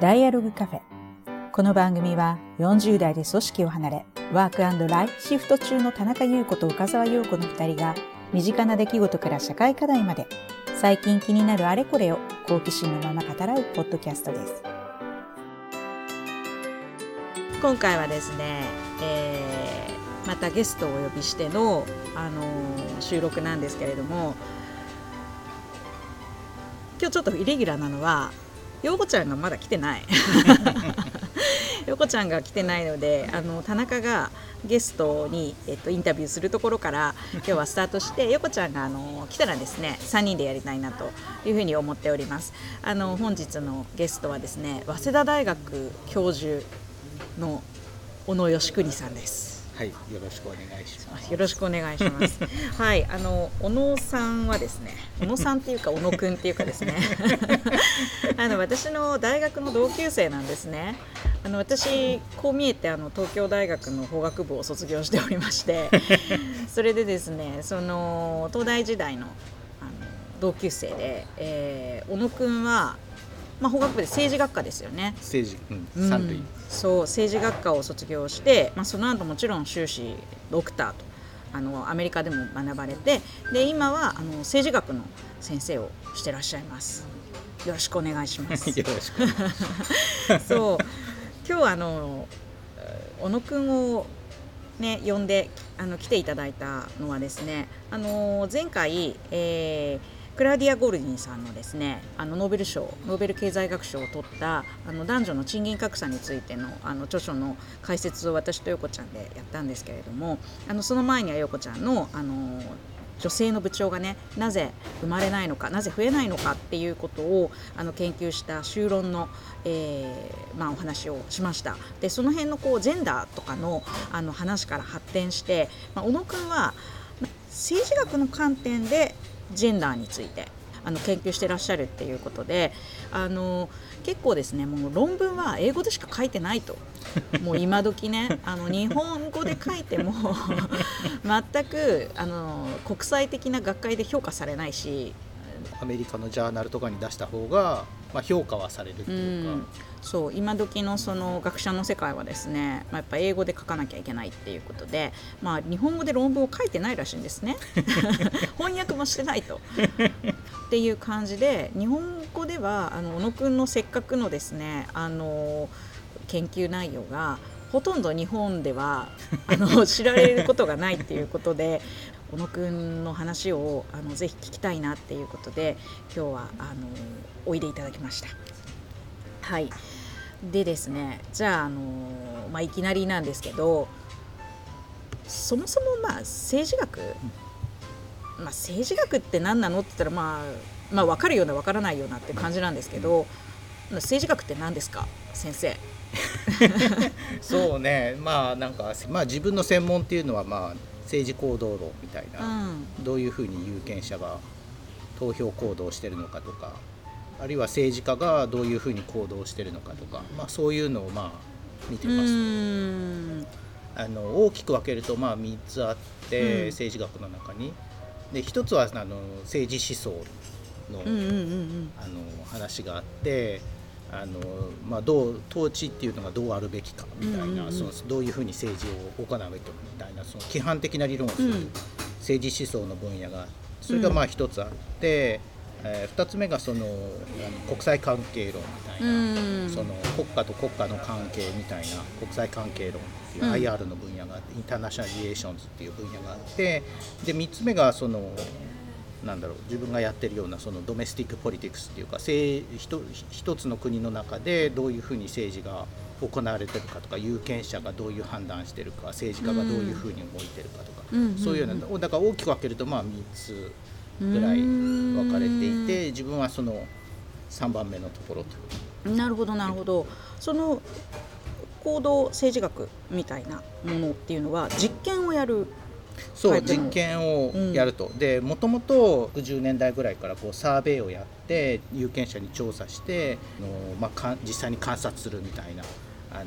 ダイアログカフェ。この番組は40代で組織を離れ、ワークライフシフト中の田中優子と岡沢陽子の2人が、身近な出来事から社会課題まで、最近気になるあれこれを好奇心のまま語らうポッドキャストです。今回はですね、えー、またゲストをお呼びしての、あのー、収録なんですけれども、今日ちょっとイレギュラーなのは陽子ちゃんがまだ来てない。陽子ちゃんが来てないのであの田中がゲストに、えっと、インタビューするところから今日はスタートして陽子ちゃんがあの来たらですね3人でやりたいなというふうに思っております。あの本日のゲストはですね早稲田大学教授の小野義邦さんですはい、よろしくお願いします。よろしくお願いします。はい、あの小野さんはですね、小野さんっていうか小野くんっていうかですね、あの私の大学の同級生なんですね。あの私こう見えてあの東京大学の法学部を卒業しておりまして、それでですね、その東大時代のあの同級生で、えー、小野くんはまあ、法学部で政治学科ですよね政治、うん、三類、そう政治学科を卒業して、まあ、その後もちろん修士ドクターとあのアメリカでも学ばれてで今はあの政治学の先生をしてらっしゃいます。よろしくお願いします。よろしくそう。今日はあの小野くんをね呼んであの来ていただいたのはですねあの前回、えークラディア・ゴルディンさんのですねあのノーベル賞ノーベル経済学賞を取ったあの男女の賃金格差についてのあの著書の解説を私と横ちゃんでやったんですけれどもあのその前には横ちゃんのあの女性の部長がねなぜ生まれないのかなぜ増えないのかっていうことをあの研究した修論の、えーまあ、お話をしました。でその辺のこうジェンダーとかのあの話から発展して、まあ、小野君は政治学の観点でジェンダーについてあの研究してらっしゃるっていうことであの結構ですねもう論文は英語でしか書いてないと。もう今時ねあの日本語で書いても 全くあの国際的な学会で評価されないしアメリカのジャーナルとかに出した方が、まあ、評価はされるっていうか。うんそう今時のその学者の世界はですね、まあ、やっぱ英語で書かなきゃいけないっていうことで、まあ、日本語で論文を書いてないらしいんですね 翻訳もしてないと。っていう感じで日本語ではあの小野くんのせっかくのですねあの研究内容がほとんど日本ではあの 知られることがないっていうことで小野くんの話をあのぜひ聞きたいなっていうことで今日はあのおいでいただきました。はい。でですねじゃあ、あのまあ、いきなりなんですけどそもそもまあ政治学、まあ、政治学って何なのって言ったら、まあ、まあ分かるような分からないようなって感じなんですけど、政治学って何ですか先生？そうね。まあなんか、まあ、自分の専門っていうのは、まあ、政治行動論みたいな、うん、どういうふうに有権者が投票行動してるのかとかあるいは政治家がどういうふうに行動してるのかとか、まあ、そういうのをまあ見てます。あの大きく分けるとまあ3つあって、うん、政治学の中に。で1つはあの政治思想の,、あの話があってあの、まあ、どう統治っていうのがどうあるべきかみたいな、そのどういうふうに政治を行うべきかみたいなその規範的な理論をする政治思想の分野がそれがまあ1つあって。うんえー、2つ目がその国際関係論みたいな、その国家と国家の関係みたいな国際関係論っていう IR の分野があって、インターナショナルリエーションズっていう分野があってで3つ目がそのなんだろう自分がやってるようなそのドメスティック・ポリティクスっていうか一つの国の中でどういうふうに政治が行われてるかとか有権者がどういう判断してるか政治家がどういうふうに動いてるかとか、そういうようなだから大きく分けるとまあ3つぐらい分かれていて自分はその3番目のところと。なるほどなるほど。その行動政治学みたいなものっていうのは実験をやるそう実験をやると、うん、でもともと60年代ぐらいからこうサーベイをやって有権者に調査しての、まあ、実際に観察するみたいなあの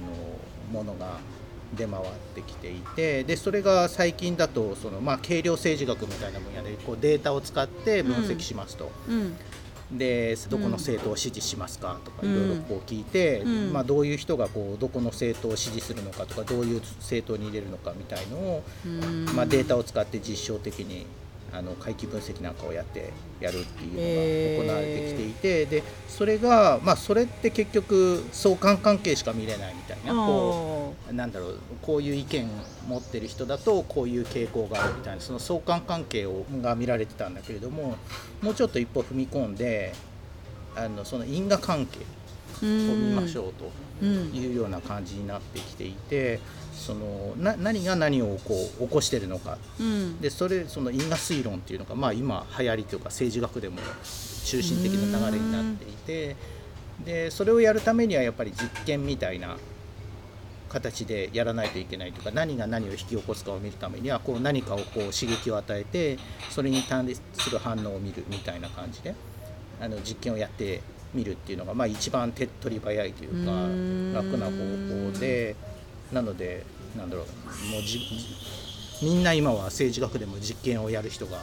ものが出回ってきていてでそれが最近だとその、まあ、軽量政治学みたいな分野でこうデータを使って分析しますと。うん。うん。でどこの政党を支持しますかとかいろいろこう聞いて、うん、まあ、どういう人がこうどこの政党を支持するのかとかどういう政党に入れるのかみたいのを、まあ、データを使って実証的にあの回帰分析なんかをやってやるっていうのが行われてきていて、えー、でそれが、まあ、それって結局相関関係しか見れないみたいなこうなんだろうこういう意見持ってる人だとこういう傾向があるみたいなその相関関係をが見られてたんだけれどももうちょっと一歩踏み込んであのその因果関係を見ましょうというような感じになってきていて。そのな何が何をこう起こしてるのか、うん、でそれその因果推論っていうのが、まあ、今流行りというか政治学でも中心的な流れになっていてでそれをやるためにはやっぱり実験みたいな形でやらないといけないとか何が何を引き起こすかを見るためにはこう何かをこう刺激を与えてそれに対する反応を見るみたいな感じであの実験をやってみるっていうのが、まあ、一番手っ取り早いというか楽な方法で。なのでなんだろうもうじみんな今は政治学でも実験をやる人が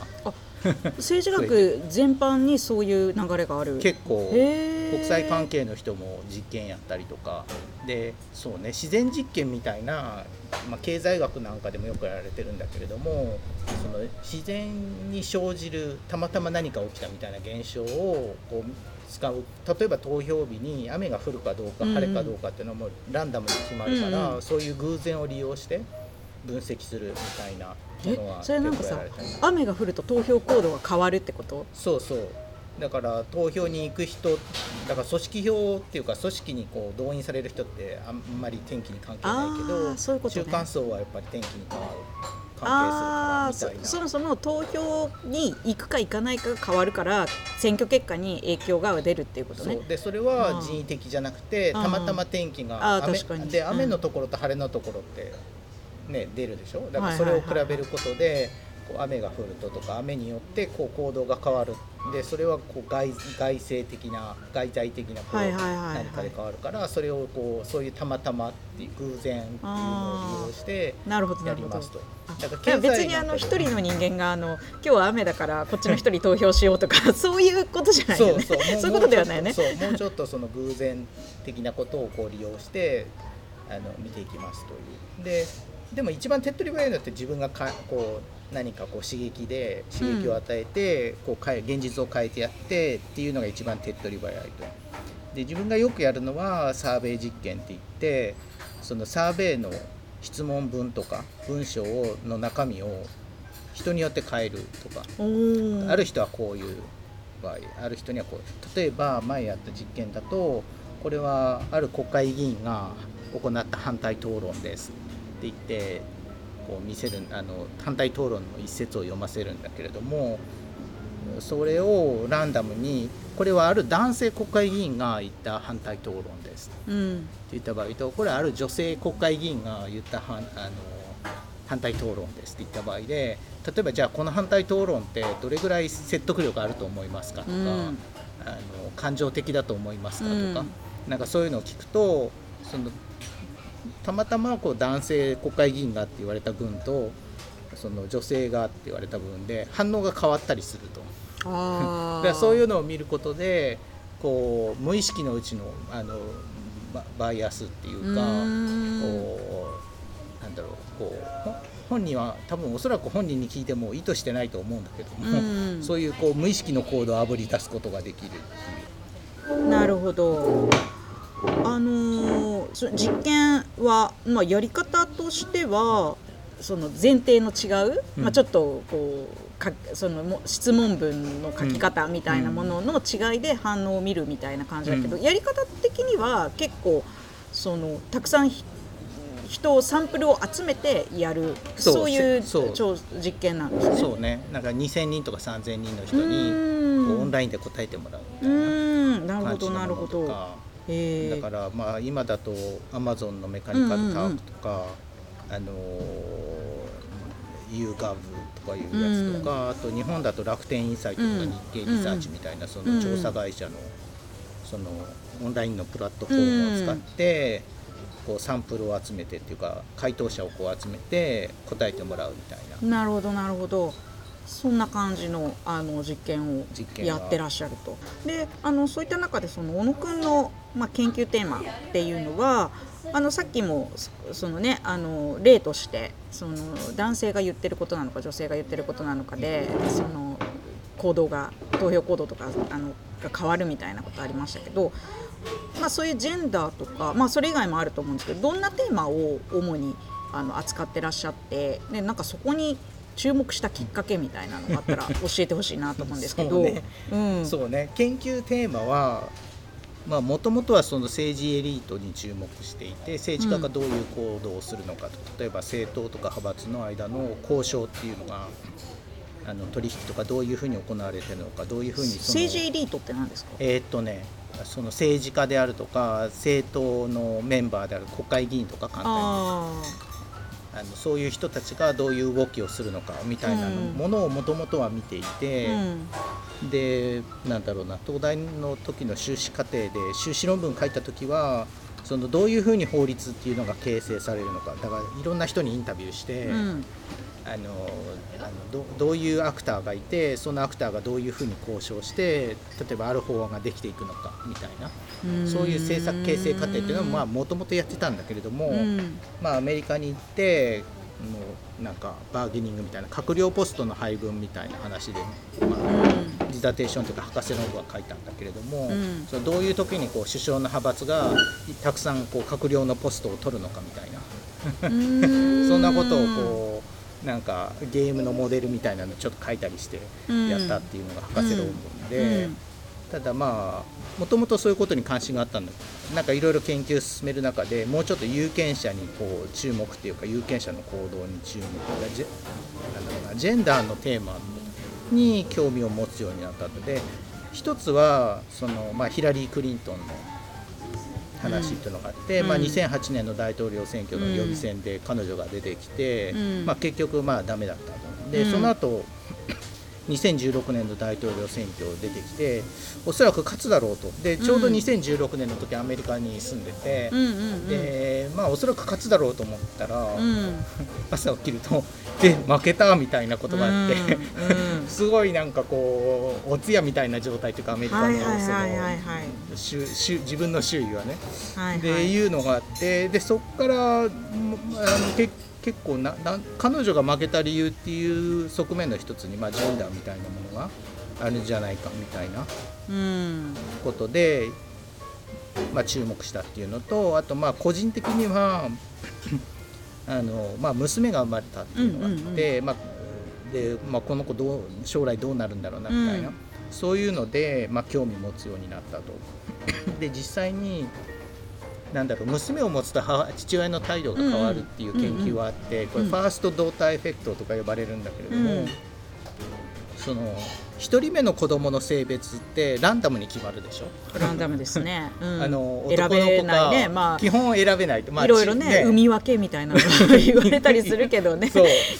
政治学全般にそういう流れがある。結構国際関係の人も実験やったりとか。でそうね自然実験みたいな、まあ、経済学なんかでもよくやられてるんだけれどもその自然に生じるたまたま何か起きたみたいな現象をこう使う。例えば投票日に雨が降るかどうか晴れかどうかっていうのもランダムに決まるから、うん、そういう偶然を利用して分析するみたいなものはそれなんかさ雨が降ると投票行動が変わるってこと？そうそう。だから投票に行く人だから組織票っていうか組織にこう動員される人ってあんまり天気に関係ないけど、ね、中間層はやっぱり天気に変わる関係するからみたいな。そもそも投票に行くか行かないかが変わるから選挙結果に影響が出るっていうことね。でそれは人為的じゃなくてたまたま天気が雨で雨のところと晴れのところってね出るでしょ？だからそれを比べることで、こう雨が降るととか雨によってこう行動が変わるでそれはこう外外生的な外在的なこう何かで変わるからそれをこうそういうたまたまっていう偶然っていうのを利用してやりますと。だから別にあの一人の人間があの今日は雨だからこっちの一人投票しようとか そういうことじゃないよね。そうそう そういうことではないね。そうもうちょっとその偶然的なことをこう利用してあの見ていきますという。ででも一番手っ取り早いのって自分がかこう何かこう刺激で刺激を与えて、うん、こう変え現実を変えてやってっていうのが一番手っ取り早いと。で自分がよくやるのはサーベイ実験って言ってそのサーベイの質問文とか文章の中身を人によって変えるとか。ある人はこういう場合ある人にはこう例えば前やった実験だとこれはある国会議員が行った反対討論ですって言ってこう見せるあの反対討論の一節を読ませるんだけれどもそれをランダムにこれはある男性国会議員が言った反対討論です、うん、って言った場合とこれはある女性国会議員が言ったあの反対討論です。って言った場合で例えばじゃあこの反対討論ってどれぐらい説得力あると思いますかとか、うん、あの感情的だと思いますかとか、うん、なんかそういうのを聞くとそのたまたまこう男性国会議員がって言われた分とその女性がって言われた分で反応が変わったりすると。だからそういうのを見ることでこう無意識のうちのあのバイアスっていうかこうなんだろうこう本人は多分おそらく本人に聞いても意図してないと思うんだけども そういうこう無意識の行動をあぶり出すことができるっていう。なるほどあのー、実験は、まあ、やり方としてはその前提の違う、うん、まあ、ちょっとこうかその質問文の書き方みたいなものの違いで反応を見るみたいな感じだけど、うん、やり方的には結構そのたくさん人をサンプルを集めてやるそういう超実験なんですね。そうね。なんか2,000人とか3,000人の人にオンラインで答えてもらうみたいな感じのものとか。だからまあ今だとアマゾンのメカニカルタークとか、あの YouGov とかいうやつとか、あと日本だと楽天インサイトとか日経リサーチみたいなその調査会社のそのオンラインのプラットフォームを使ってこうサンプルを集めてっていうか回答者をこう集めて答えてもらうみたいな。なるほどなるほどそんな感じのあの実験をやってらっしゃると。であのそういった中でその小野くんの、まあ、研究テーマっていうのはあのさっきもその、ね、あの例としてその男性が言ってることなのか女性が言ってることなのかでその行動が投票行動とかあのが変わるみたいなことありましたけど、まあ、そういうジェンダーとか、まあ、それ以外もあると思うんですけどどんなテーマを主にあの扱ってらっしゃってでなんかそこに注目したきっかけみたいなのがあったら教えてほしいなと思うんですけど。そうね。うん、そうね。研究テーマはもともとはその政治エリートに注目していて政治家がどういう行動をするのかと、うん、例えば政党とか派閥の間の交渉っていうのがあの取引とかどういうふうに行われてるのかどういうふうに政治エリートって何ですか？えー、っとねその政治家であるとか政党のメンバーである国会議員とか簡単にあのそういう人たちがどういう動きをするのかみたいなものをもともとは見ていて、うん、でなんだろうな東大の時の修士課程で修士論文書いた時はそのどういうふうに法律っていうのが形成されるのかだからいろんな人にインタビューして、うん、あのあのどどういうアクターがいてそのアクターがどういうふうに交渉して例えばある法案ができていくのかみたいな。そういう政策形成過程っていうのはもともとやってたんだけれども、まあ、アメリカに行ってもうなんかバーゲニングみたいな閣僚ポストの配分みたいな話で、まあ、ディザテーションというか博士論文は書いたんだけれども、うん、そのどういう時にこう首相の派閥がたくさんこう閣僚のポストを取るのかみたいな。そんなことをこうなんかゲームのモデルみたいなのちょっと書いたりしてやったっていうのが博士論文で、ただまあもともとそういうことに関心があったんだなんかいろいろ研究を進める中でもうちょっと有権者にこう注目っていうか有権者の行動に注目がジェジェンダーのテーマに興味を持つようになったので一つはその、まあ、ヒラリー・クリントンの話っていうのがあって、うん、まあ、2008年の大統領選挙の予備選で彼女が出てきて、うん、まあ、結局まあダメだったと。で、その後 2016年の大統領選挙出てきておそらく勝つだろうと。でちょうど2016年の時アメリカに住んでて、でまあ、おそらく勝つだろうと思ったら、うん、朝起きるとで負けたみたいなことがあって、うん、すごいなんかこうお通夜みたいな状態というかアメリカの自分の周囲はね。はいはい、でいうのがあってでそこからあの結結構なな彼女が負けた理由っていう側面の一つに、まあ、ジェンダーみたいなものがあるんじゃないかみたいなことで、まあ、注目したっていうのとあとまあ個人的にはあの、まあ、娘が生まれたっていうのがあって、まあでまあ、この子どう将来どうなるんだろうなみたいな、うん、そういうので、まあ、興味持つようになったと。で実際になんだろう娘を持つと父親の態度が変わるっていう研究はあって、これファーストドーターエフェクトとか呼ばれるんだけれども、その1人目の子供の性別ってランダムに決まるでしょ？ランダムですね、うん、あの選べないね、まあ、基本選べないと、まあ、いろいろね産み分けみたいなの 言われたりするけどね。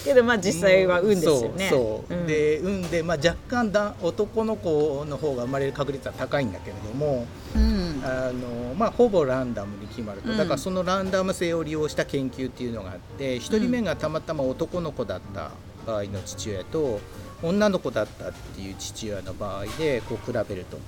けどまあ実際は運ですよね。そう、う。ん、で運で、まあ、若干だ男の子の方が生まれる確率は高いんだけれども、うん、あのまあ、ほぼランダムに決まると、だからそのランダム性を利用した研究っていうのがあって1人目がたまたま男の子だった場合の父親と、女の子だったっていう父親の場合でこう比べると。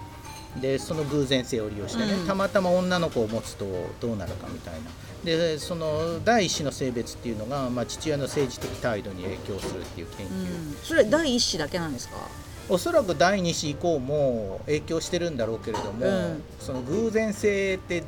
でその偶然性を利用してね、うん、たまたま女の子を持つとどうなるかみたいな。でその第一子の性別っていうのが、まあ、父親の政治的態度に影響するっていう研究、うん、それ第一子だけなんですか？おそらく第二子以降も影響してるんだろうけれども、うん、その偶然性って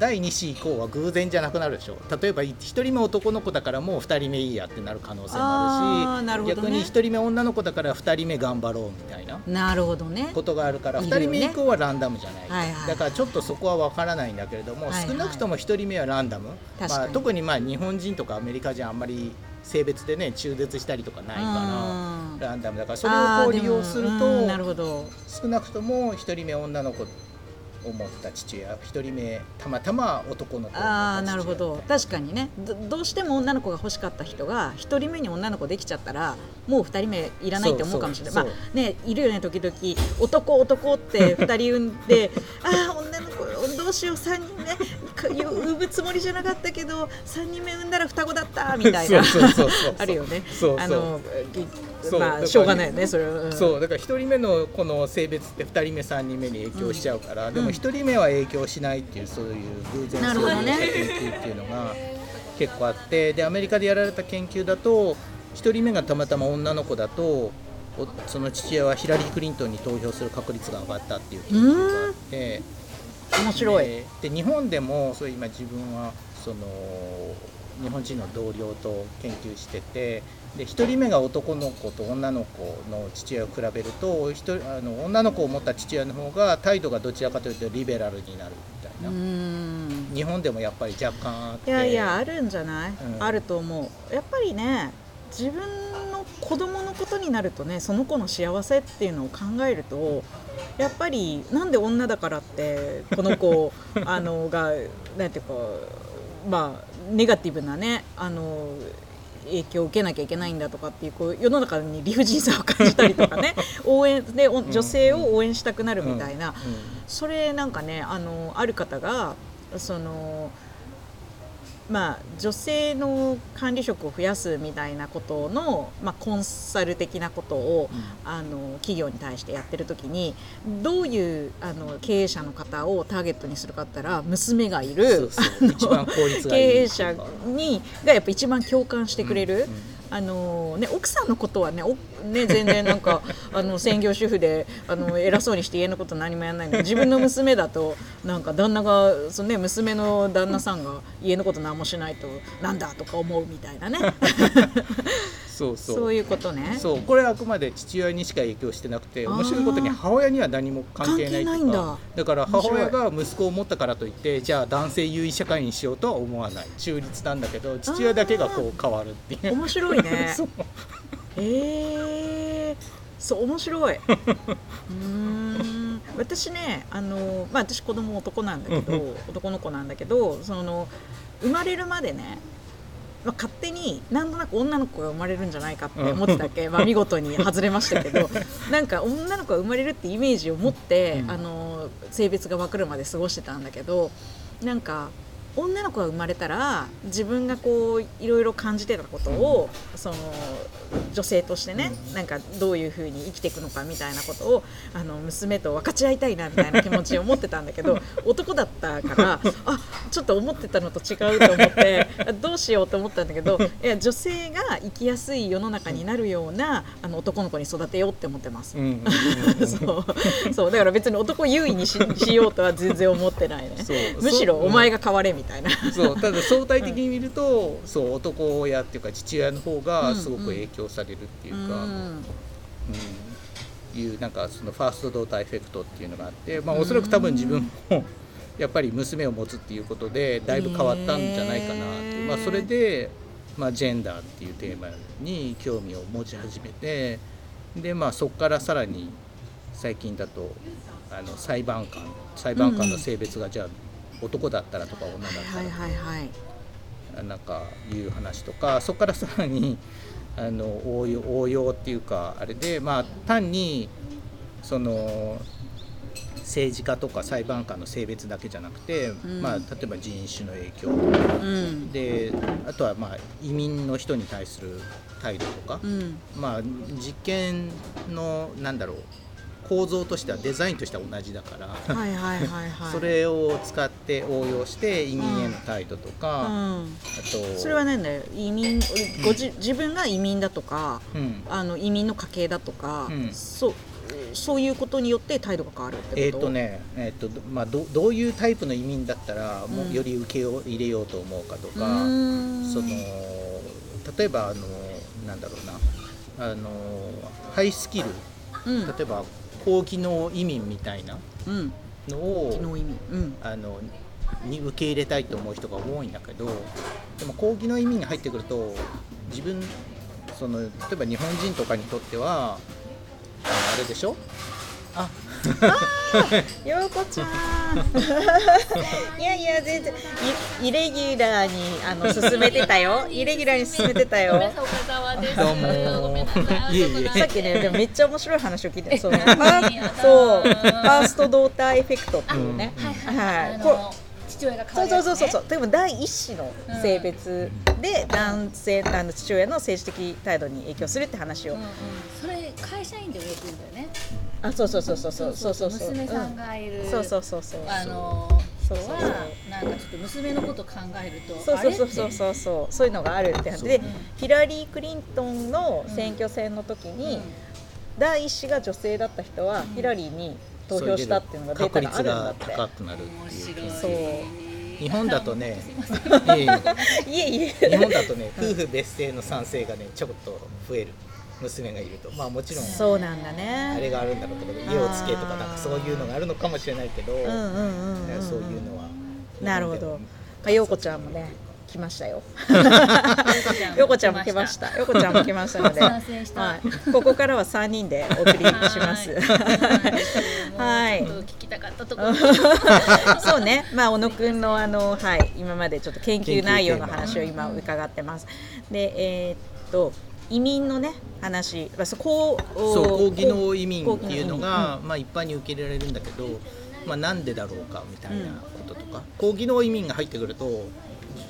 第2子以降は偶然じゃなくなるでしょ例えば1人目男の子だからもう2人目いいやってなる可能性もあるし、ね、逆に1人目女の子だから2人目頑張ろうみたいななるほどね。ことがあるから2人目以降はランダムじゃない、ねはいはい、だからちょっとそこは分からないんだけれども、はいはい、少なくとも1人目はランダム、まあ、特にまあ日本人とかアメリカ人あんまり性別でね中絶したりとかないからランダム。だからそれをこう利用すると少なくとも1人目女の子思った父親1人目たまたま男の子ああなるほど。確かにね。どうしても女の子が欲しかった人が1人目に女の子できちゃったらもう2人目いらないって思うかもしれない。まあねいるよね時々。男男って2人産んで ああ女の子どううしよう3人目。産むつもりじゃなかったけど3人目産んだら双子だったみたいな。あるよね。あのまあしょうがないよねそれは、うん、そうだから1人目のこの性別って2人目3人目に影響しちゃうから、うん、でも1人目は影響しないっていうそういう偶然性の研究っていうのが結構あってでアメリカでやられた研究だと1人目がたまたま女の子だとその父親はヒラリー・クリントンに投票する確率が上がったっていう研究があって面白い。で日本でもそう今自分はその日本人の同僚と研究しててで1人目が男の子と女の子の父親を比べると人あの女の子を持った父親の方が態度がどちらかというとリベラルになるみたいな。日本でもやっぱり若干あって。いやいやあるんじゃない、うん、あると思う。やっぱりね自分の子供のことになるとねその子の幸せっていうのを考えるとやっぱりなんで女だからってこの子 あのがなんていうかまあネガティブなねあの影響を受けなきゃいけないんだとかっていうこう世の中に理不尽さを感じたりとかね 応援で女性を応援したくなるみたいな、それなんかねあのある方がその。まあ、女性の管理職を増やすみたいなことの、まあ、コンサル的なことを、うん、あの企業に対してやってる時にどういうあの経営者の方をターゲットにするかったら娘がいる。経営者にがやっぱ一番共感してくれる。うんうんあのね、奥さんのことはねね全然なんか あの専業主婦であの偉そうにして家のこと何もやらないの。自分の娘だとなんか旦那がその、ね、娘の旦那さんが家のこと何もしないとなんだとか思うみたいなね。そうそう。そういうことね。そう。これはあくまで父親にしか影響してなくて面白いことに母親には何も関係ないいだ。だから母親が息子を持ったからといってじゃあ男性優位社会にしようとは思わない。中立なんだけど父親だけがこう変わるっていう。面白いね。へ えそう面白い。うん。私ねあのまあ私子供男なんだけど男の子なんだけどその生まれるまでねまあ、勝手になんとなく女の子が生まれるんじゃないかって思ってたっけ、まあ、見事に外れましたけど なんか女の子が生まれるってイメージを持って、あの性別が分かるまで過ごしてたんだけどなんか女の子が生まれたら自分がこういろいろ感じてたことを、うん、その女性としてね、うん、なんかどういうふうに生きていくのかみたいなことをあの娘と分かち合いたいなみたいな気持ちを持ってたんだけど男だったからあちょっと思ってたのと違うと思ってどうしようと思ったんだけどいや女性が生きやすい世の中になるようなあの男の子に育てようって思ってます。そう。だから別に男優位にししようとは全然思ってないね。むしろお前が変われみたいなそうただ相対的に見ると、うん、そう男親っていうか父親の方がすごく影響されるっていうか、うん、うん。いうなんかそのファーストドーターエフェクトっていうのがあって、まあ、おそらく多分自分もやっぱり娘を持つっていうことでだいぶ変わったんじゃないかなって、まあ、それで、まあ、ジェンダーっていうテーマに興味を持ち始めてで、まあ、そこからさらに最近だとあの裁判官裁判官の性別がじゃあ男だったらとか女だったら。とか、はいはいはい、なんかいう話とかそこからさらにあの応用応用っていうかあれでまあ単にその政治家とか裁判官の性別だけじゃなくて、うん、まあ、例えば人種の影響とか、うん、であとはまあ移民の人に対する態度とか、うん、まあ実験のなんだろう構造としてはデザインとしては同じだからはいはいはい、はい、それを使って応用して移民への態度とか、うん、あとそれは何だよ移民ごじ、自分が移民だとか、うん、あの移民の家系だとか、うん、そうそういうことによって態度が変わるってえっ、ー、とね、えーとまあど、どういうタイプの移民だったら、もうより受けを入れようと思うかとか、その例えばあのなんだろうなあのハイスキル、例えば高機能移民みたいなのを、うん、あのに受け入れたいと思う人が多いんだけどでも高機能移民に入ってくると自分その例えば日本人とかにとってはあれでしょあようこちゃん。いやいや全然イレギュラーにあの進めてたよ。イレギュラーに進めてたよ。どうもいえいえさっきねでもめっちゃ面白い話を聞いてその。そうファーストドーターエフェクトっていうね、はいこ父親が変わる、ね、そうそうそうそう。でも第一子の性別で男性、あの父親の政治的態度に影響するって話を、うんうん、それ会社員でもよく言うんだよねあそうそうそうそうそう。そうそう娘さんがいる、そうそうそうそうあの人はなんかちょっと娘のこと考えるとそうそうそうそう。そうそうそういうのがあるって話で、ヒラリー・クリントンの選挙戦の時に、第一子が女性だった人はヒラリーに投票したっていうのがデータがあるんだって。高くなるそう。日本だとね、いえいえ。日本だとね、夫婦別姓の賛成がね、ちょっと増える。娘がいるとまあもちろんそうなんだねあれがあるんだろうけど家をつけとかなんかそういうのがあるのかもしれないけど、そういうのはなるほど、まあ、陽子ちゃんもね来ましたよ。よこちゃんも来ました。よこちゃんも来ましたので、はい、ここからは三人でお送りします。はい。聞きたかったところ。そうね。まあ小野くんのあのはい今までちょっと研究内容の話を今伺ってます。でえー、っと。移民のね話。そう高技能移民っていうのが、まあ、一般に受け入れられるんだけど、まあ、なんでだろうかみたいなこととか、高技能移民が入ってくると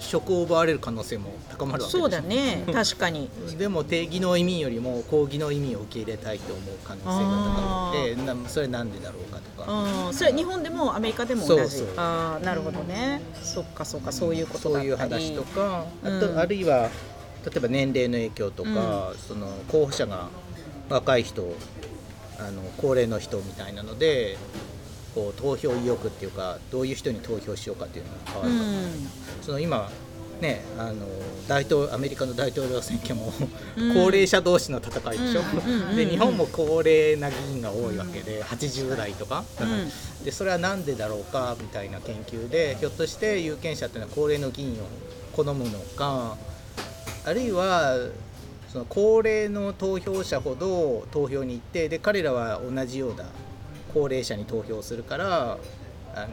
職を奪われる可能性も高まるわけそうだね確かにでも低技能移民よりも高技能移民を受け入れたいと思う可能性が高くてなそれなんでだろうかとかそれ日本でもアメリカでも同じそうそうあなるほどね、そっかそっかそういうことだったりそういう話とかあと、あるいは例えば年齢の影響とか、うん、その候補者が若い人あの高齢の人みたいなのでこう投票意欲っていうかどういう人に投票しようかっていうのが変わるか、う。ん、その今ね、あの大統アメリカの大統領選挙も高齢者同士の戦いでしょ、うん、で日本も高齢な議員が多いわけで、うん、80代とか、うん、でそれは何でだろうかみたいな研究でひょっとして有権者っていうのは高齢の議員を好むのかあるいはその高齢の投票者ほど投票に行ってで彼らは同じような高齢者に投票するからあの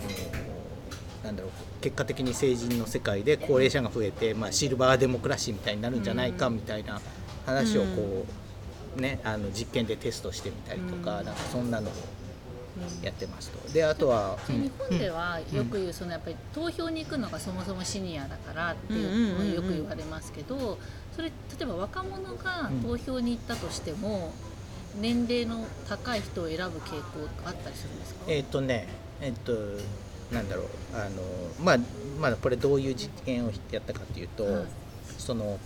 なんだろう結果的に成人の世界で高齢者が増えて、まあ、シルバーデモクラシーみたいになるんじゃないかみたいな話をこう、ね、あの実験でテストしてみたりとか,、なんかそんなのをやってますと。であとは、日本ではよく言うそのやっぱり投票に行くのがそもそもシニアだからっていうのよく言われますけどそれ例えば若者が投票に行ったとしても、年齢の高い人を選ぶ傾向があったりするんですか？えっ、とねえっ、となんだろうあのまあまあこれどういう実験をやったかっていうと、その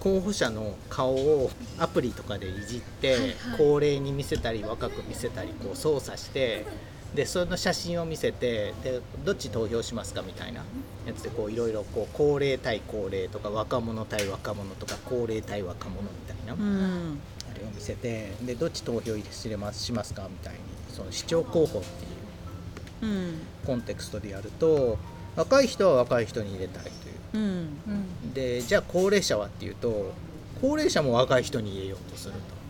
候補者の顔をアプリとかでいじって、はいはい、高齢に見せたり若く見せたりこう操作してでその写真を見せてでどっち投票しますかみたいなやつでこういろいろこう高齢対高齢とか若者対若者とか高齢対若者みたいな、うん、あれを見せてでどっち投票しますしますかみたいにその市長候補っていうコンテクストでやると若い人は若い人に入れたいという。うん、でじゃあ高齢者はっていうと高齢者も若い人に入れようと。すると。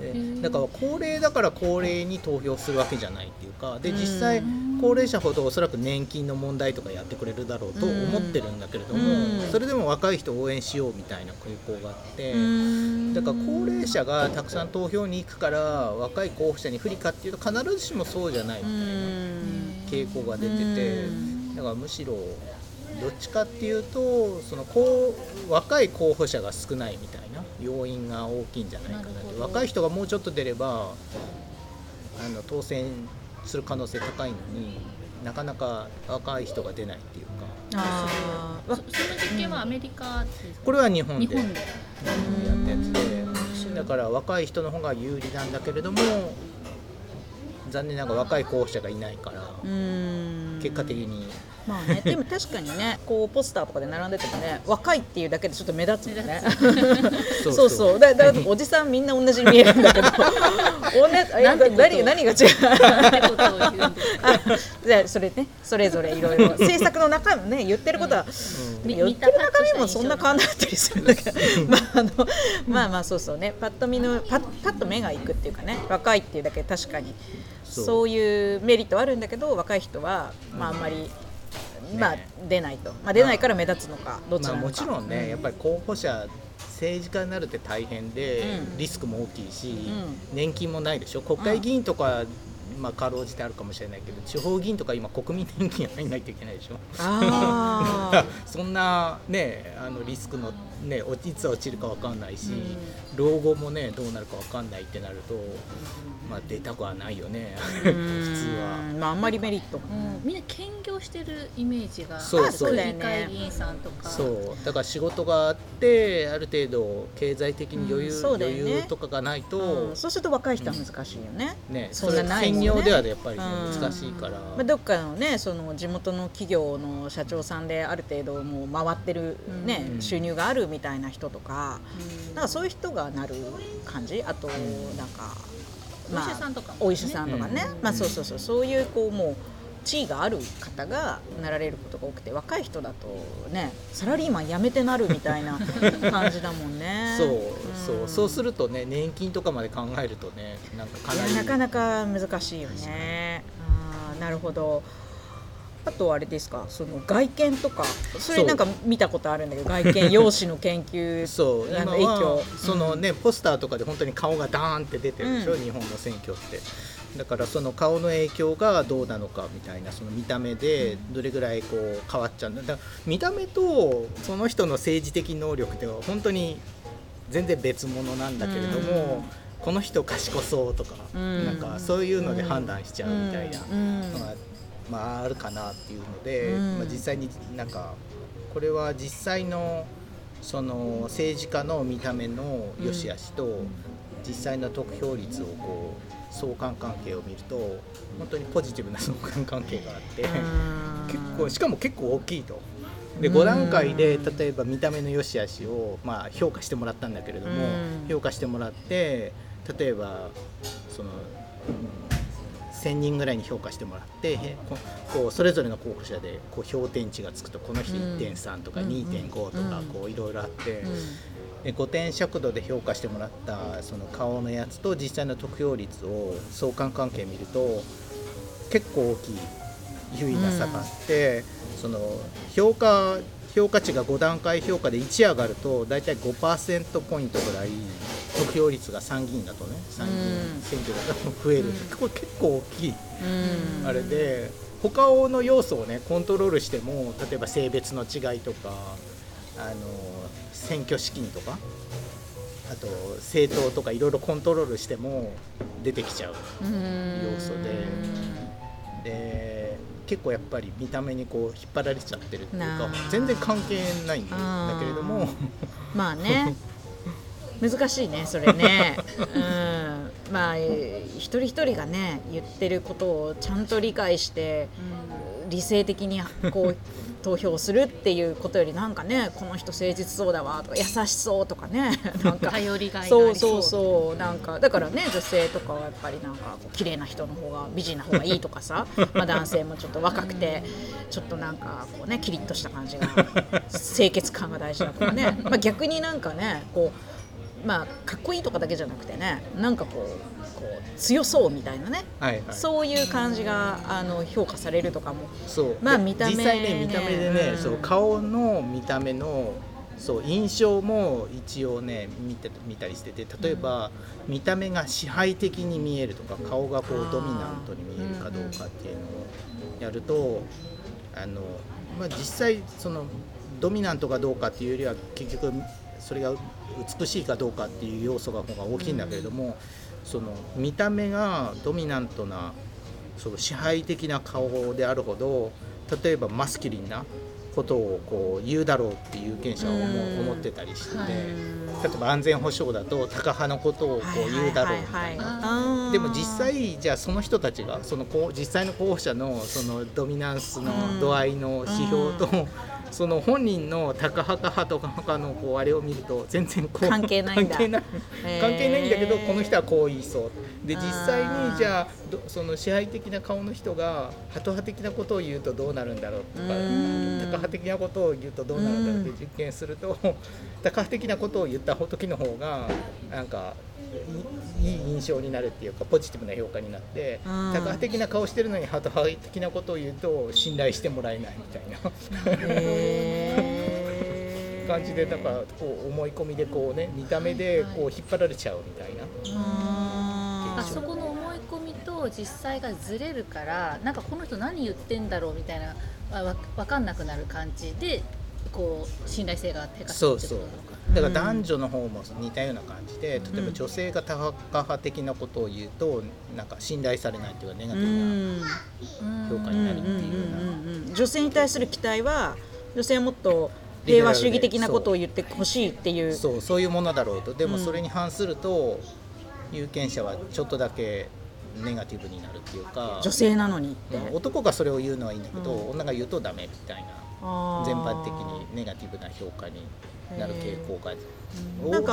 でだから高齢だから高齢に投票するわけじゃないっていうかで実際高齢者ほどおそらく年金の問題とかやってくれるだろうと思ってるんだけれどもそれでも若い人を応援しようみたいな傾向があってだから高齢者がたくさん投票に行くから若い候補者に不利かっていうと必ずしもそうじゃないみたいな傾向が出ててだからむしろどっちかっていうとそのこう若い候補者が少ないみたいな要因が大きいんじゃないかなって。若い人がもうちょっと出ればあの当選する可能性高いのになかなか若い人が出ないっていうか。あその実験はアメリカこれは日本で。やったやつでだから若い人の方が有利なんだけれども残念ながら若い候補者がいないから結果的にまあね、でも確かにねこうポスターとかで並んでてもね若いっていうだけでちょっと目立つもんね。そうそう。だだおじさんみんな同じに見えるんだけど。何何が違う？じゃそれねそれぞれいろいろ。政策の中のね言ってることは、うん、言ってる中身もそんな変わんなかったりするんだけど。まああのまあまあそうそうね。パッと見のパッパッと目がいくっていうかね。若いっていうだけ確かに。そう。いうメリットはあるんだけど若い人は、まあ、あんまり。まあ、出ないと、まあ、出ないから目立つのか、どちらもちろんね、やっぱり候補者政治家になるって大変で、リスクも大きいし、年金もないでしょ。国会議員とかまあ、かろうじてあるかもしれないけど地方議員とか今国民年金入んないといけないでしょ。あ そんなねあのリスクのねいつ落ちるか分かんないし、老後もねどうなるか分かんないってなると、まあ、出たくはないよね。普通は。まあ、あんまりメリット、うん、みんな兼業してるイメージがそうそう。区議会議員さんとか。そう。だから仕事があってある程度経済的に余裕,、うん。ね、余裕とかがないと、うん、そうすると若い人は難しいよね、ね。そんなない、ね、専業ではやっぱり、ね、難しいから、まあ、どっかのねその地元の企業の社長さんである程度もう回ってるね、収入があるみたいな人とか、なんかそういう人がなる感じ？あとなんか、まあ、お医者さんとか、ね、お医者さんとかね、まあそうそうそう。そういうこうもう地位がある方がなられることが多くて若い人だとねサラリーマン辞めてなるみたいな 感じだもんね。そう、うん、そうそうするとね年金とかまで考えるとねなんかかなりなかなか難しいよね。あなるほどあとあれですか？その外見とか。それなんか見たことあるんだけど外見容姿の研究 そう。今影響。そのね、うん、ポスターとかで本当に顔がダーンって出てるでしょ、うん、日本の選挙って。だからその顔の影響がどうなのかみたいなその見た目でどれぐらいこう変わっちゃうんだだ見た目とその人の政治的能力って本当に全然別物なんだけれども、うん、この人賢そうとか、うん、なんかそういうので判断しちゃうみたいなのが、まあ、あるかなっていうので、まあ、実際になんかこれは実際のその政治家の見た目の良し悪しと実際の得票率をこう相関関係を見ると本当にポジティブな相関関係があって結構しかも結構大きいと。で5段階で例えば見た目の良し悪しを、まあ、評価してもらったんだけれども評価してもらって例えばその、1,000人ぐらいに評価してもらってこうそれぞれの候補者でこう評点値がつくとこの人1.3とか2.5とかこういろいろあって。5点尺度で評価してもらったその顔のやつと実際の得票率を相関関係見ると結構大きい優位な差があって、うん、その評価評価値が5段階評価で1上がると大体5%ポイントぐらい得票率が参議院だとね。参議院選挙だと増える、うん、これ結構大きい、うん、あれで他の要素をねコントロールしても例えば性別の違いとかあの選挙資金とかあと政党とかいろいろコントロールしても出てきちゃう要素で。で結構やっぱり見た目にこう引っ張られちゃってるっていうか全然関係ないんだけれども。まあね 難しいねそれね、うん、まあ一人一人がね言ってることをちゃんと理解して、理性的にこう投票するっていうことよりなんかねこの人誠実そうだわとか優しそうとかね。なんか頼りがいそうそうそうなんか。だからね女性とかはやっぱりなんかこう綺麗な人の方が美人な方がいいとかさ まあ男性もちょっと若くてちょっとなんかこうねキリッとした感じが清潔感が大事だとかね、まあ、逆になんかねこうまあかっこいいとかだけじゃなくてねなんかこうこう強そうみたいなね、はいはい、そういう感じがあの評価されるとかもそう。まあ見た目、実際ね見た目でね、うん、そう顔の見た目のそう印象も一応ね見て見たりしてて例えば、うん、見た目が支配的に見えるとか顔がこうドミナントに見えるかどうかっていうのをやるとあの、まあ、実際そのドミナントかどうかっていうよりは結局それが美しいかどうかっていう要素が方が大きいんだけれども、うん。その見た目がドミナントなその支配的な顔であるほど例えばマスキリンなことをこう言うだろうっていう有権者は思ってたりしてて、はい、例えば安全保障だとタカ派のことをこう言うだろうみたいな。でも実際じゃあその人たちがその実際の候補者のそのドミナンスの度合いの指標とその本人のタカ派かハト派かのこうあれを見ると全然こう関係ないんだ。関係ない。関係ないんだけどこの人はこう言いそう。で実際にじゃあその支配的な顔の人がハト派的なことを言うとどうなるんだろうとかタカ派的なことを言うとどうなるんだろうって実験するとタカ派的なことを言った時の方がなんかいい印象になるっていうかポジティブな評価になってタカ派的な顔してるのにハト派的なことを言うと信頼してもらえないみたいな。感じでだからこう思い込みでこうね見た目でこう引っ張られちゃうみたいな。あそこの思い込みとと実際がずれるからなんかこの人何言ってんだろうみたいなわ分かんなくなる感じでこう信頼性が低下するってことなのかだから男女の方も似たような感じで、例えば女性が多派的なことを言うとなんか信頼されないっていうかネガティブな評価になるっていうような。女性に対する期待は女性はもっと平和主義的なことを言ってほしいっていう。そうそういうものだろうと。でもそれに反すると、有権者はちょっとだけネガティブになるっていうか。女性なのにって。男がそれを言うのはいいんだけど、うん、女が言うとダメみたいな全般的にネガティブな評価になる傾向が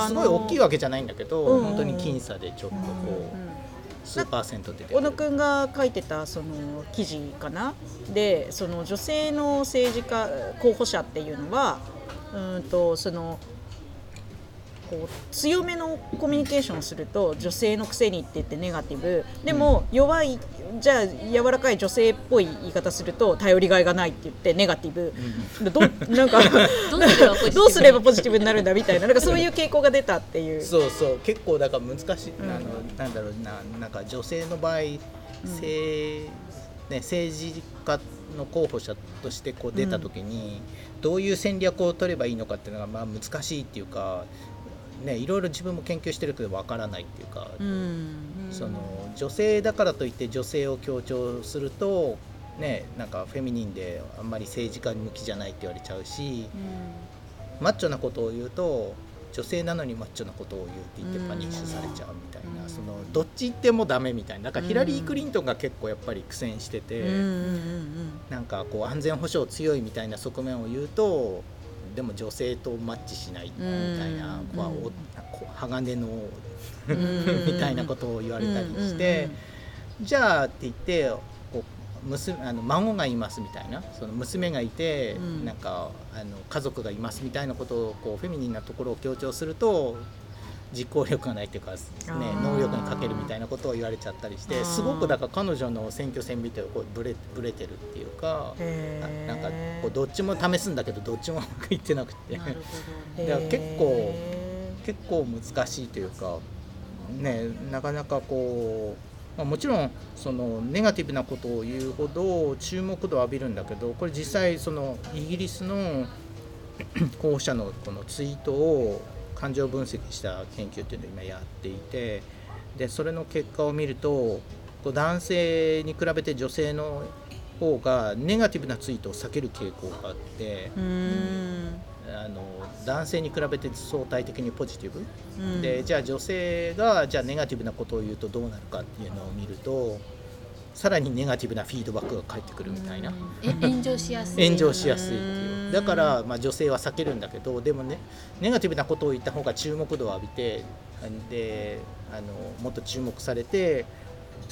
すごい大きいわけじゃないんだけど、うん、本当に僅差でちょっとこう、数パーセント出て小野君が書いてたその記事かな？でその女性の政治家候補者っていうのはうんとそのこう強めのコミュニケーションをすると女性のくせにって言ってネガティブ。でも弱いじゃあ柔らかい女性っぽい言い方すると頼りがいがないって言ってネガティブ、うん、どなんか どうすればポジティブに？なるんだみたいな。なんかそういう傾向が出たっていう。そうそう。結構だから難しい、うん、あのなんだろうななんか女性の場合、うん、ね、政治家の候補者としてこう出た時に、どういう戦略を取ればいいのかっていうのがまあ難しいっていうかね、いろいろ自分も研究してるけどわからないっていうか、うん、その女性だからといって女性を強調すると、ね、なんかフェミニンであんまり政治家向きじゃないって言われちゃうし、うん、マッチョなことを言うと女性なのにマッチョなことを言うって言ってパニッシュされちゃうみたいな、うん、そのどっち行ってもダメみたいなだからヒラリー・クリントンが結構やっぱり苦戦してて、うん、なんかこう安全保障強いみたいな側面を言うとでも女性とマッチしないみたいな、まあ、お鋼のみたいなことを言われたりして、じゃあって言ってこう娘あの孫がいますみたいなその娘がいて、うん、なんかあの家族がいますみたいなことをこうフェミニンなところを強調すると実行力がないっていうか、ね、能力に欠けるみたいなことを言われちゃったりしてすごくだから彼女の選挙戦見てこうブレブレてるっていうかなんかこうどっちも試すんだけどどっちもうまくいってなくて。だから結構結構難しいというか、ね、なかなかこう、まあ、もちろんそのネガティブなことを言うほど注目度を浴びるんだけどこれ実際そのイギリスの 候補者のこのツイートを感情分析した研究っていうのを今やっていてでそれの結果を見ると男性に比べて女性の方がネガティブなツイートを避ける傾向があってあの男性に比べて相対的にポジティブ、うん、でじゃあ女性がじゃあネガティブなことを言うとどうなるかっていうのを見るとさらにネガティブなフィードバックが返ってくるみたいな、炎上しやすい。炎上しやすいっていう。だから、まあ、女性は避けるんだけどでもねネガティブなことを言った方が注目度を浴びてであのもっと注目されて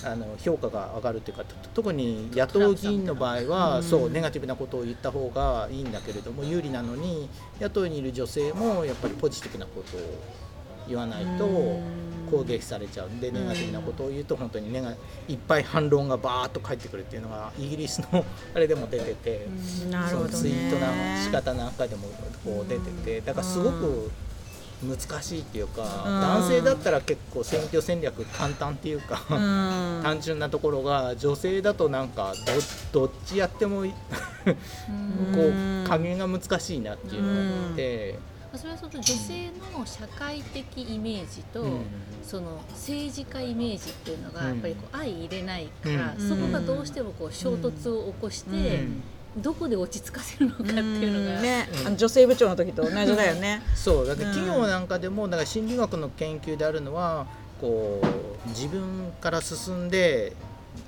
あの評価が上がるというか特に野党議員の場合は、そうネガティブなことを言った方がいいんだけれども有利なのに野党にいる女性もやっぱりポジティブなことを言わないと攻撃されちゃうんでネガティブなことを言うと本当にネガいっぱい反論がバーッと返ってくるっていうのがイギリスの あれでも出てて、そのツイートの仕方なんかでもこう出ててだからすごく難しいっていうか、男性だったら結構選挙戦略簡単っていうか 単純なところが女性だとなんかどっちやっても こう加減が難しいなっていうのがあって。それはその女性の社会的イメージと、うん、その政治家イメージっていうのがやっぱりこう相入れないから、うん、そこがどうしてもこう衝突を起こして、どこで落ち着かせるのかっていうのが、ね、あの女性部長の時と同じだよね。そうだって企業なんかでもだから心理学の研究であるのはこう自分から進んで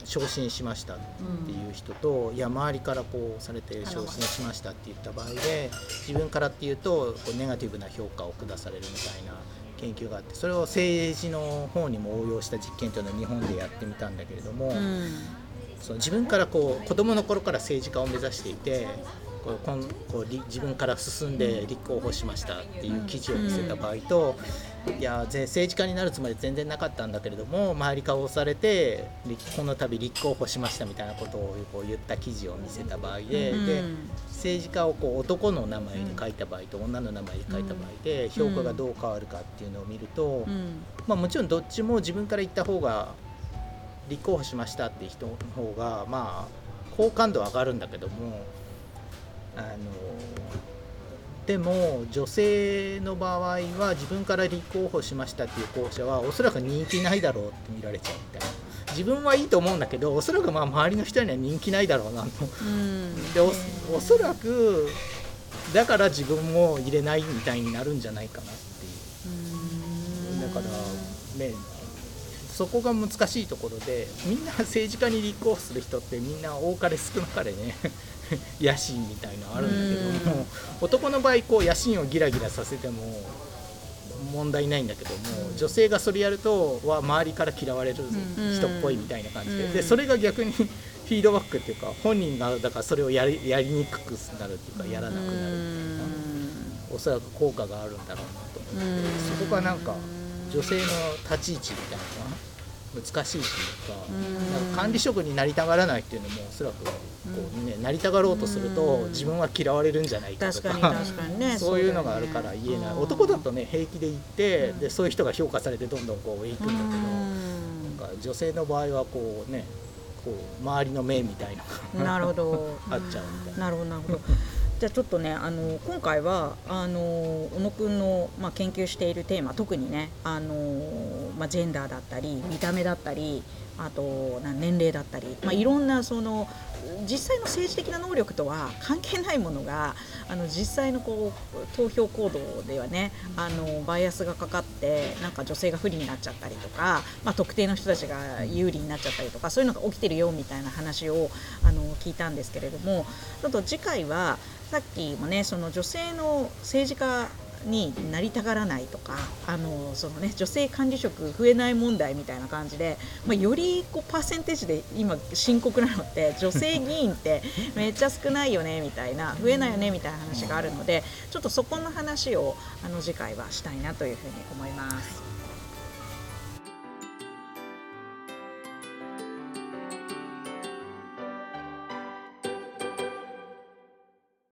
昇進しましたっていう人と、うん、いや周りからこうされて昇進しましたって言った場合で自分からっていうとこうネガティブな評価を下されるみたいな研究があってそれを政治の方にも応用した実験というのを日本でやってみたんだけれども、うん、その自分からこう子どもの頃から政治家を目指していてこうこんこう自分から進んで立候補しましたっていう記事を見せた場合と、いや政治家になるつもり全然なかったんだけれども周りから押されてこの度立候補しましたみたいなことをこう言った記事を見せた場合でうん、で政治家をこう男の名前に書いた場合と女の名前に書いた場合で評価がどう変わるかっていうのを見ると、うん、まあ、もちろんどっちも自分から言った方が立候補しましたって人の方がまあ好感度上がるんだけどもあのでも女性の場合は自分から立候補しましたっていう候補者はおそらく人気ないだろうって見られちゃうみたいな。自分はいいと思うんだけどおそらくまあ周りの人には人気ないだろうなと、うん、でおおそらくだから自分も入れないみたいになるんじゃないかなっていう。だからねそこが難しいところでみんな政治家に立候補する人ってみんな多かれ少なかれね 野心みたいのあるんだけども男の場合こう野心をギラギラさせても問題ないんだけども女性がそれやるとは周りから嫌われる人っぽいみたいな感じで。でそれが逆にフィードバックっていうか本人がだからそれをやりやりにくくなるっていうかやらなくなるっていうかおそらく効果があるんだろうなと思って。そこがなんか女性の立ち位置みたいな難しいというかなんか管理職になりたがらないっていうのもおそらくこう、ね、なりたがろうとすると自分は嫌われるんじゃないかとか そういうのがあるから言えない、男だとね平気で言ってでそういう人が評価されてどんどんこう上行くんだけどなんか女性の場合はこうねこう周りの目みたいななるほど。あっちゃうみたいな。なるほどなるほどじゃあちょっとねあの今回はあの小野くんの、まあ、研究しているテーマ特にねあの、まあ、ジェンダーだったり見た目だったりあと年齢だったり、まあ、いろんなその実際の政治的な能力とは関係ないものがあの実際のこう投票行動ではねあのバイアスがかかってなんか女性が不利になっちゃったりとか、まあ、特定の人たちが有利になっちゃったりとかそういうのが起きてるよみたいな話をあの聞いたんですけれどもちょっと次回はさっきもねその女性の政治家になりたがらないとかあのその、ね、女性管理職増えない問題みたいな感じで、まあ、よりこうパーセンテージで今深刻なのって女性議員ってめっちゃ少ないよねみたいな増えないよねみたいな話があるのでちょっとそこの話をあの次回はしたいなというふうに思います。